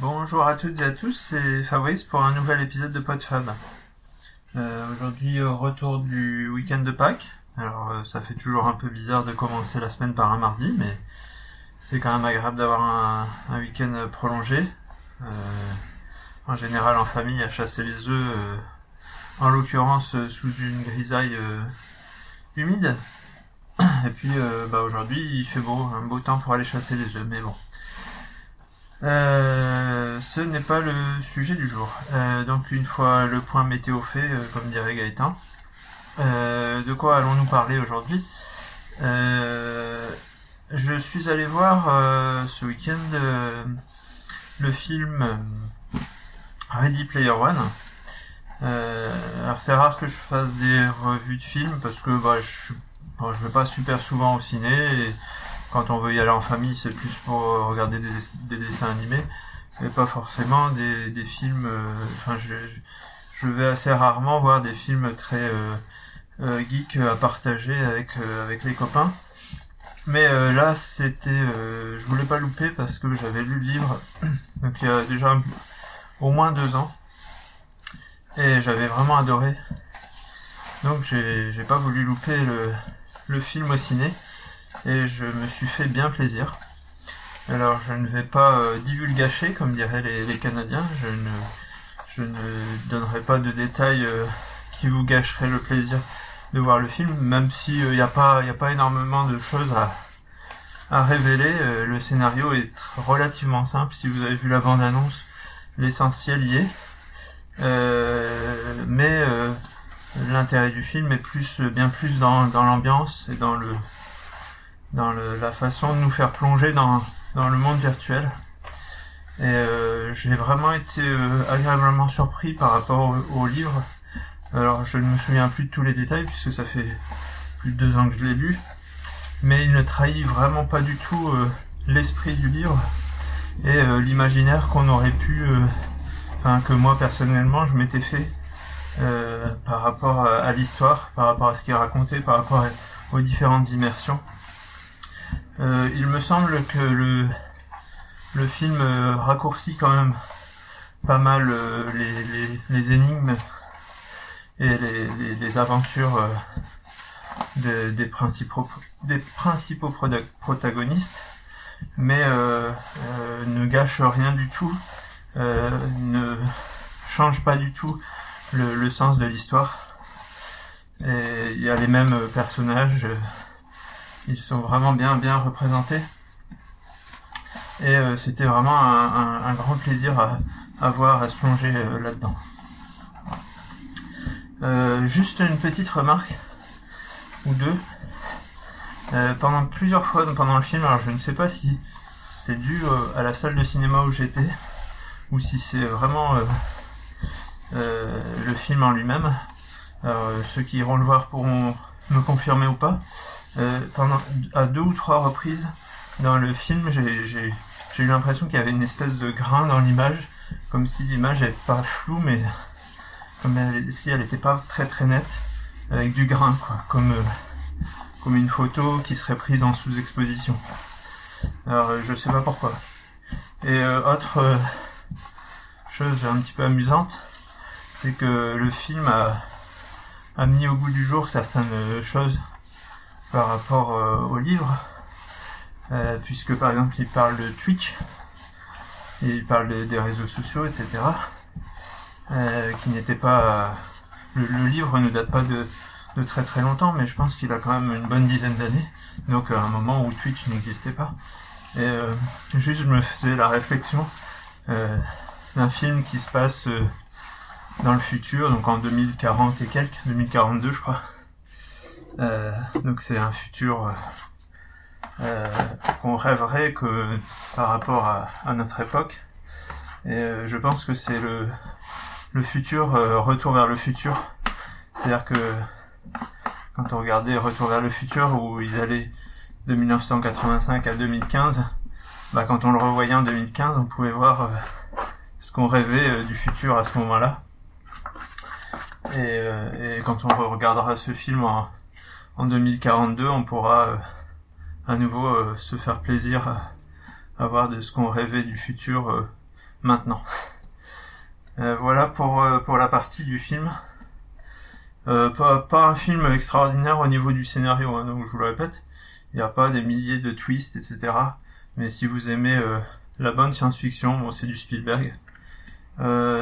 Bonjour à toutes et à tous, c'est Fabrice pour un nouvel épisode de PodFab. Euh, Aujourd'hui, retour du week-end de Pâques. Alors, euh, ça fait toujours un peu bizarre de commencer la semaine par un mardi, mais c'est quand même agréable d'avoir un, week-end prolongé. Euh, en général, en famille, à chasser les œufs, euh, en l'occurrence euh, sous une grisaille euh, humide. Et puis, euh, bah, aujourd'hui, il fait beau, un beau temps pour aller chasser les œufs, mais bon. Euh, ce n'est pas le sujet du jour. Euh, donc une fois le point météo fait, euh, comme dirait Gaëtan, euh, de quoi allons-nous parler aujourd'hui? Je suis allé voir ce week-end le film Ready Player One. Alors c'est rare que je fasse des revues de films parce que bah, je, je vais pas super souvent au ciné et quand on veut y aller en famille, c'est plus pour regarder des dessins animés, et pas forcément des, films. euh, Enfin, je, vais assez rarement voir des films très euh, euh, geeks à partager avec avec les copains. Mais là, c'était, je voulais pas louper parce que j'avais lu le livre, donc il y a déjà au moins deux ans, et j'avais vraiment adoré. Donc j'ai j'ai pas voulu louper le le film au ciné et je me suis fait bien plaisir. Alors je ne vais pas euh, divulgacher comme diraient les, Canadiens, je ne, je ne donnerai pas de détails euh, qui vous gâcheraient le plaisir de voir le film, même si il n'y a pas a pas énormément de choses à, à révéler. Euh, le scénario est relativement simple. Si vous avez vu la bande annonce, l'essentiel y est. Euh, mais euh, l'intérêt du film est plus bien plus dans, dans l'ambiance et dans le dans le- la façon de nous faire plonger dans, dans le monde virtuel. Et euh, j'ai vraiment été euh, agréablement surpris par rapport au, livre. Alors je ne me souviens plus de tous les détails puisque ça fait plus de deux ans que je l'ai lu. Mais il ne trahit vraiment pas du tout euh, l'esprit du livre et l'imaginaire qu'on aurait pu, enfin que moi personnellement je m'étais fait par rapport à, l'histoire, par rapport à ce qui est raconté, par rapport aux différentes immersions. Euh, il me semble que le, le film euh, raccourcit quand même pas mal euh, les, les, énigmes et les, aventures de- des principaux, des principaux protagonistes, mais ne gâche rien du tout, ne change pas du tout le, sens de l'histoire. Il y a les mêmes personnages. Ils sont vraiment bien bien représentés. Et euh, c'était vraiment un, grand plaisir à, voir, à se plonger euh, là-dedans. Euh, juste une petite remarque ou deux. Pendant plusieurs fois pendant le film, alors je ne sais pas si c'est dû à la salle de cinéma où j'étais ou si c'est vraiment le film en lui-même. Ceux qui iront le voir pourront me confirmer ou pas. Euh, à deux ou trois reprises dans le film, j'ai eu l'impression qu'il y avait une espèce de grain dans l'image, comme si l'image est pas floue, mais comme si elle était pas très très nette, avec du grain, quoi, comme euh, une photo qui serait prise en sous-exposition. Alors euh, je sais pas pourquoi. Et autre chose un petit peu amusante, c'est que le film a a mis au goût du jour certaines choses par rapport euh, au livre, euh, puisque par exemple il parle de Twitch, il parle de- des réseaux sociaux, etc., euh, qui n'étaient pas... Le, livre ne date pas de, très très longtemps, mais je pense qu'il a quand même une bonne dizaine d'années, donc à un moment où Twitch n'existait pas. Et juste je me faisais la réflexion d'un film qui se passe dans le futur, donc en 2040 et quelques, 2042 je crois. Euh, donc c'est un futur euh, euh, qu'on rêverait que par rapport à, notre époque. Et je pense que c'est le, le futur, retour vers le futur. C'est-à-dire que quand on regardait Retour vers le futur où ils allaient de 1985 à 2015, bah quand on le revoyait en 2015, on pouvait voir ce qu'on rêvait du futur à ce moment-là. Et, et quand on regardera ce film en, en 2042, on pourra euh, à nouveau euh, se faire plaisir à, voir de ce qu'on rêvait du futur euh, maintenant. voilà pour, la partie du film. pas, un film extraordinaire au niveau du scénario, hein, donc je vous le répète. Il n'y a pas des milliers de twists, etc. Mais si vous aimez la bonne science-fiction, c'est du Spielberg.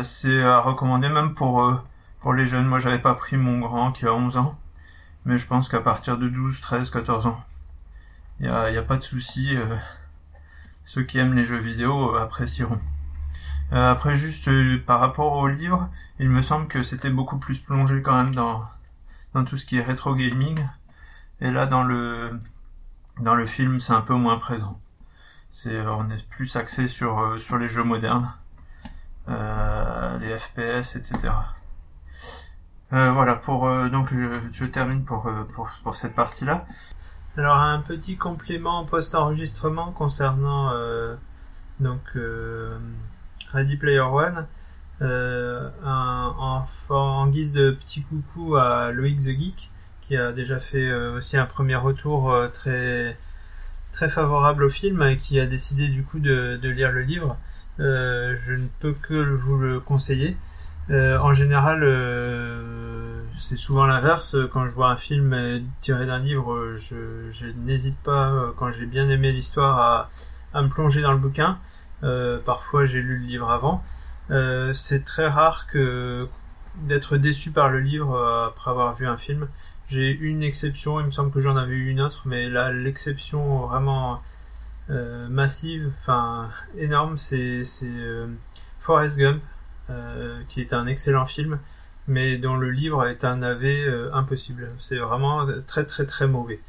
c'est à recommander même pour, pour les jeunes. Moi, j'avais pas pris mon grand qui a 11 ans. Mais je pense qu'à partir de 12, 13, 14 ans, il n'y a, y a, pas de souci. Euh, ceux qui aiment les jeux vidéo euh, apprécieront. Euh, après, juste par rapport au livre, il me semble que c'était beaucoup plus plongé quand même dans, tout ce qui est rétro gaming. Et là, dans le, dans le film, c'est un peu moins présent. On est plus axé sur, sur les jeux modernes, les FPS, etc. Euh, voilà, pour euh, donc je, termine pour, euh, pour, pour cette partie-là. Alors un petit complément post-enregistrement concernant donc Ready Player One. en, en, guise de petit coucou à Loïc the Geek qui a déjà fait aussi un premier retour très très favorable au film et qui a décidé du coup de, de lire le livre. je ne peux que vous le conseiller. Euh, en général, euh, c'est souvent l'inverse. Quand je vois un film tiré d'un livre, je, n'hésite pas, euh, quand j'ai bien aimé l'histoire, à, me plonger dans le bouquin. parfois, j'ai lu le livre avant. c'est très rare d'être déçu par le livre après avoir vu un film. J'ai une exception, il me semble que j'en avais eu une autre, mais là, l'exception vraiment massive, enfin énorme, c'est Forrest Gump. Euh, qui est un excellent film, mais dont le livre est un navet euh, impossible. C'est vraiment très très très mauvais.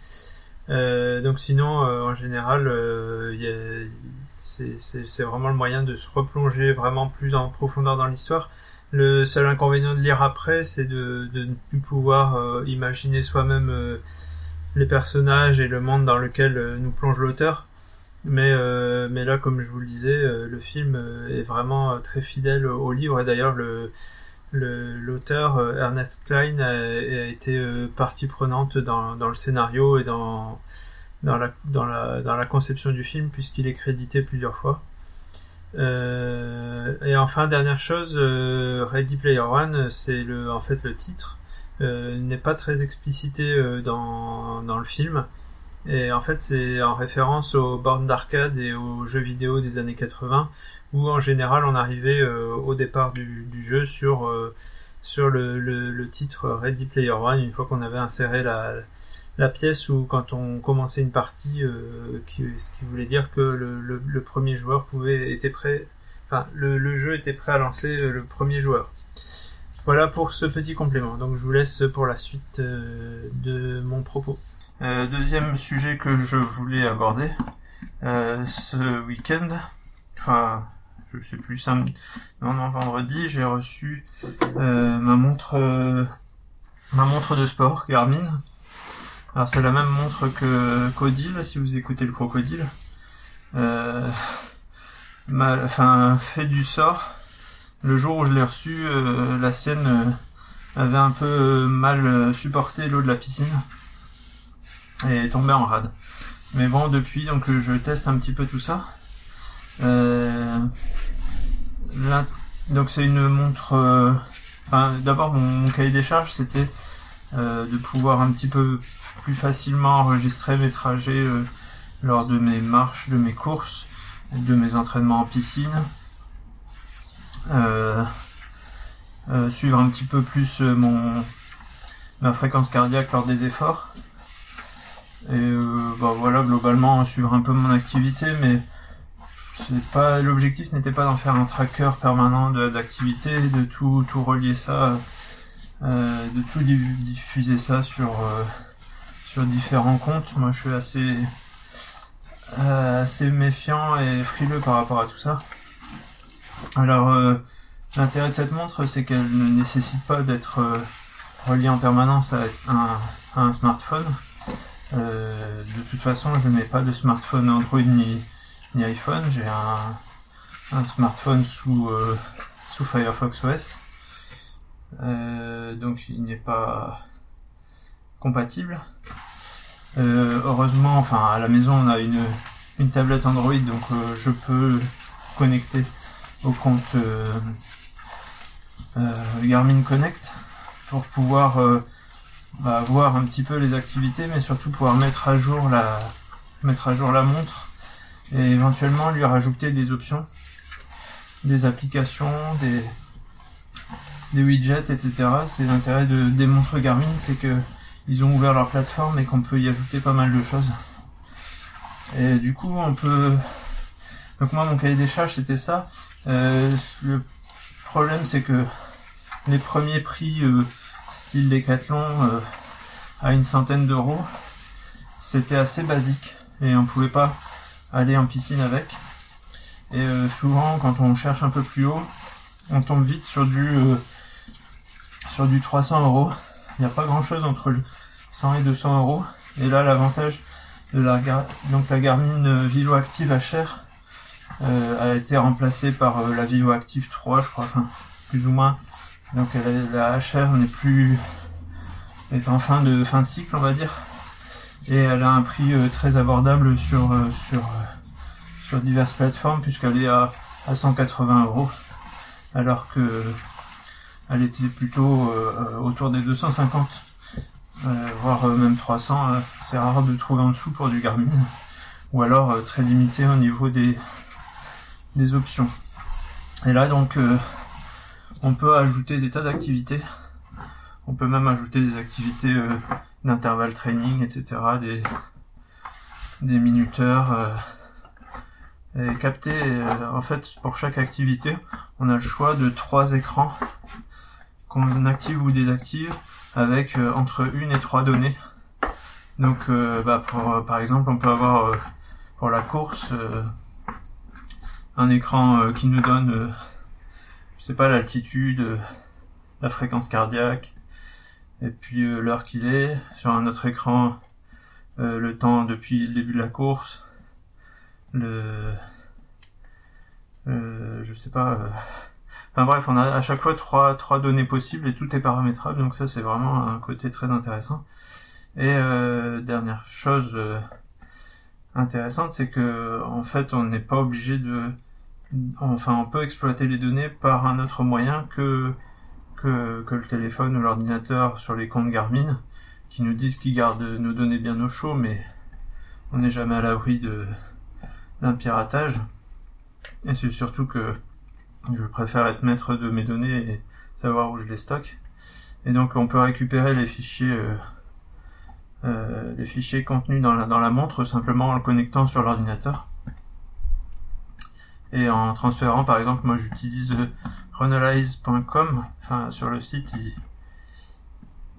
Euh, donc sinon, en général, c'est vraiment le moyen de se replonger vraiment plus en profondeur dans l'histoire. Le seul inconvénient de lire après, c'est de, de, ne plus pouvoir imaginer soi-même les personnages et le monde dans lequel nous plonge l'auteur. Mais, euh, mais là, comme je vous le disais, euh, le film euh, est vraiment très fidèle au livre. Et d'ailleurs, le, l'auteur Ernest Klein a, été partie prenante dans, dans, le scénario et dans, dans, la, dans, la, dans la conception du film, puisqu'il est crédité plusieurs fois. et enfin, dernière chose, Ready Player One, c'est le, en fait le titre, n'est pas très explicité dans, dans le film. Et en fait, c'est en référence aux bornes d'arcade et aux jeux vidéo des années 80, où en général on arrivait euh, au départ du, jeu sur, euh, sur le, titre Ready Player One, une fois qu'on avait inséré la, la pièce ou quand on commençait une partie, euh, ce qui voulait dire que le, le, premier joueur pouvait était prêt, enfin le jeu était prêt à lancer le premier joueur. Voilà pour ce petit complément. Donc je vous laisse pour la suite de mon propos. Euh, deuxième sujet que je voulais aborder euh, ce week-end, enfin, je sais plus samedi, non non vendredi, j'ai reçu euh, ma montre, de sport Garmin. Alors c'est la même montre que Codil, si vous écoutez le crocodile. enfin, fait du sort. Le jour où je l'ai reçu, la sienne avait un peu mal supporté l'eau de la piscine et tombé en rade. Mais bon, depuis, donc je teste un petit peu tout ça. Euh, là, donc c'est une montre. Euh, d'abord mon, cahier des charges, c'était euh, de pouvoir un petit peu plus facilement enregistrer mes trajets euh, lors de mes marches, de mes courses, de mes entraînements en piscine. suivre un petit peu plus mon ma fréquence cardiaque lors des efforts et euh, bah voilà, globalement, suivre un peu mon activité, mais pas l'objectif n'était pas d'en faire un tracker permanent d'activité, de, tout tout relier ça, euh, de tout diffuser ça sur euh, sur différents comptes. Moi, je suis assez assez méfiant et frileux par rapport à tout ça. Alors, l'intérêt de cette montre, c'est qu'elle ne nécessite pas d'être reliée en permanence à un smartphone. Euh, de toute façon, je n'ai pas de smartphone Android ni, ni iPhone. J'ai un, smartphone sous, euh, sous Firefox OS. Euh, donc il n'est pas compatible. heureusement, enfin à la maison on a une, une tablette Android donc je peux connecter au compte Garmin Connect pour pouvoir bah, voir un petit peu les activités, mais surtout pouvoir mettre à jour la mettre à jour la montre et éventuellement lui rajouter des options, des applications, des des widgets, etc. C'est l'intérêt de, des montres Garmin, c'est que ils ont ouvert leur plateforme et qu'on peut y ajouter pas mal de choses. Et du coup, on peut. Donc moi, mon cahier des charges, c'était ça. Euh, le problème, c'est que les premiers prix euh, style euh, à une centaine d'euros, c'était assez basique et on pouvait pas aller en piscine avec. Et souvent, quand on cherche un peu plus haut, on tombe vite sur du sur du 300 euros. Il n'y a pas grand chose entre 100 et 200 euros. Et là, l'avantage de la, donc la Garmin Vilo Active euh, a été remplacée par euh, la Vilo Active 3, je crois, plus ou moins. Donc la HR n'est plus est en fin de fin de cycle, on va dire, et elle a un prix euh, très abordable sur sur diverses plateformes puisqu'elle est à, à 180 euros, alors que elle était plutôt autour des 250 euh, voire euh, même 300. Euh, c'est rare de trouver en dessous pour du Garmin. Ou alors très limité au niveau des, des options. Et là donc on peut ajouter des tas d'activités. On peut même ajouter des activités d'intervalle training, etc. Des, minuteurs. et capter, en fait, pour chaque activité, on a le choix de trois écrans qu'on active ou désactive avec euh, entre une et trois données. Donc, euh, bah, euh, par exemple, on peut avoir pour la course un écran qui nous donne, je sais pas, l'altitude, la fréquence cardiaque, et puis l'heure qu'il est. Sur un autre écran, le temps depuis le début de la course, le, je sais pas Enfin bref, on a à chaque fois trois, trois données possibles et tout est paramétrable, donc ça c'est vraiment un côté très intéressant. Et euh, dernière chose euh, intéressante, c'est que en fait on n'est pas obligé de, enfin on peut exploiter les données par un autre moyen que que, le téléphone ou l'ordinateur sur les comptes Garmin, qui nous disent qu'ils gardent nos données bien au chaud, mais on n'est jamais à l'abri de d'un piratage. Et c'est surtout que je préfère être maître de mes données et savoir où je les stocke. Et donc on peut récupérer les fichiers euh, euh, les fichiers contenus dans la, dans la montre simplement en le connectant sur l'ordinateur. Et en transférant par exemple moi j'utilise runalize.com, enfin sur le site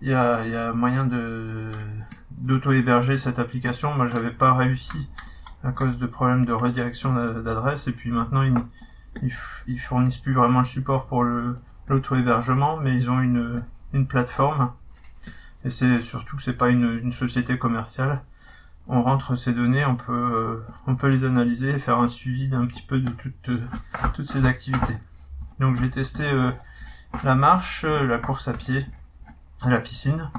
il, y a, il moyen de d'auto-héberger cette application. Moi j'avais pas réussi à cause de problèmes de redirection d'adresse et puis maintenant il ils, fournissent plus vraiment le support pour le l'auto-hébergement, mais ils ont une, une plateforme. Et c'est surtout que c'est pas une, société commerciale. On rentre ces données, on peut, euh, on peut les analyser et faire un suivi d'un petit peu de toutes, toutes ces activités. Donc j'ai testé euh, la marche, la course à pied, la piscine.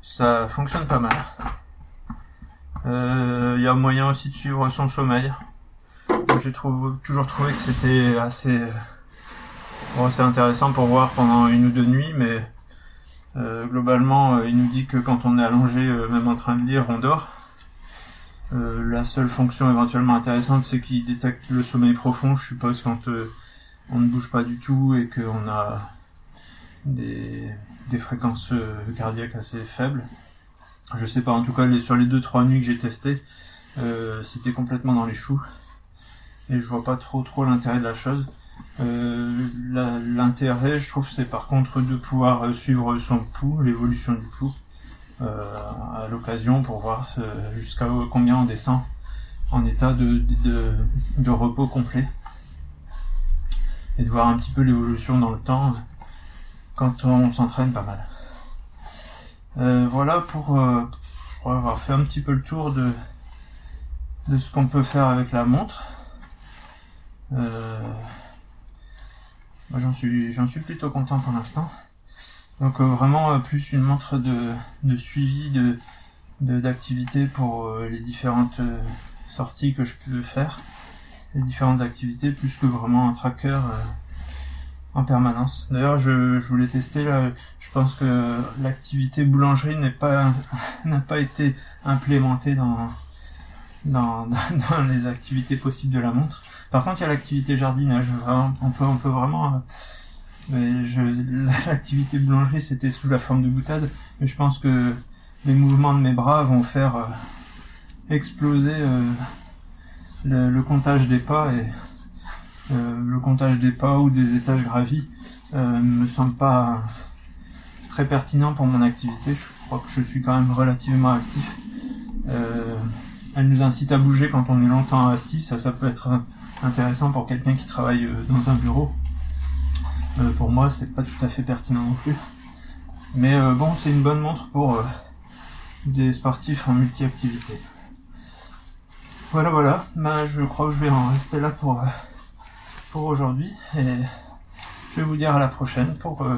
Ça fonctionne pas mal. Il euh, y a moyen aussi de suivre son sommeil j'ai toujours trouvé que c'était assez, bon, intéressant pour voir pendant une ou deux nuits, mais euh, globalement, euh, il nous dit que quand on est allongé, euh, même en train de lire, on dort. La seule fonction éventuellement intéressante, c'est qu'il détecte le sommeil profond, je suppose, quand on ne bouge pas du tout et qu'on a des, fréquences cardiaques assez faibles. Je sais pas, en tout cas, sur les deux trois nuits que j'ai testé, c'était complètement dans les choux et je vois pas trop trop l'intérêt de la chose. Euh, l'intérêt, je trouve, c'est par contre de pouvoir euh, suivre son pouls, l'évolution du pouls, euh, à l'occasion pour voir jusqu'à combien on descend en état de, repos complet et de voir un petit peu l'évolution dans le temps quand on s'entraîne pas mal. voilà pour, pour, avoir fait un petit peu le tour de, ce qu'on peut faire avec la montre. Euh, j'en suis plutôt content pour l'instant. Donc euh, vraiment euh, plus une montre de, de suivi de d'activités pour les différentes sorties que je peux faire. les différentes activités plus que vraiment un tracker euh, en permanence. D'ailleurs, je, je voulais tester là. Je pense que l'activité boulangerie n'est pas n'a pas été implémentée dans, dans dans les activités possibles de la montre. Par contre, il y a l'activité jardinage. Vraiment, on peut on peut vraiment. l'activité boulangerie c'était sous la forme de boutade, mais je pense que les mouvements de mes bras vont faire euh, exploser euh, le, comptage des pas et euh, le comptage des pas ou des étages gravis me semble pas très pertinent pour mon activité. Je crois que je suis quand même relativement actif. Elle nous incite à bouger quand on est longtemps assis. Ça, ça peut être intéressant pour quelqu'un qui travaille dans un bureau. Euh, pour moi, c'est pas tout à fait pertinent non plus. Mais euh, bon, c'est une bonne montre pour euh, des sportifs en multi-activité. Voilà, voilà. Ben, je crois que je vais en rester là pour, euh, pour aujourd'hui. Et je vais vous dire à la prochaine pour euh,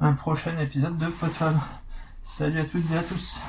un prochain épisode de PodFab. Salut à toutes et à tous.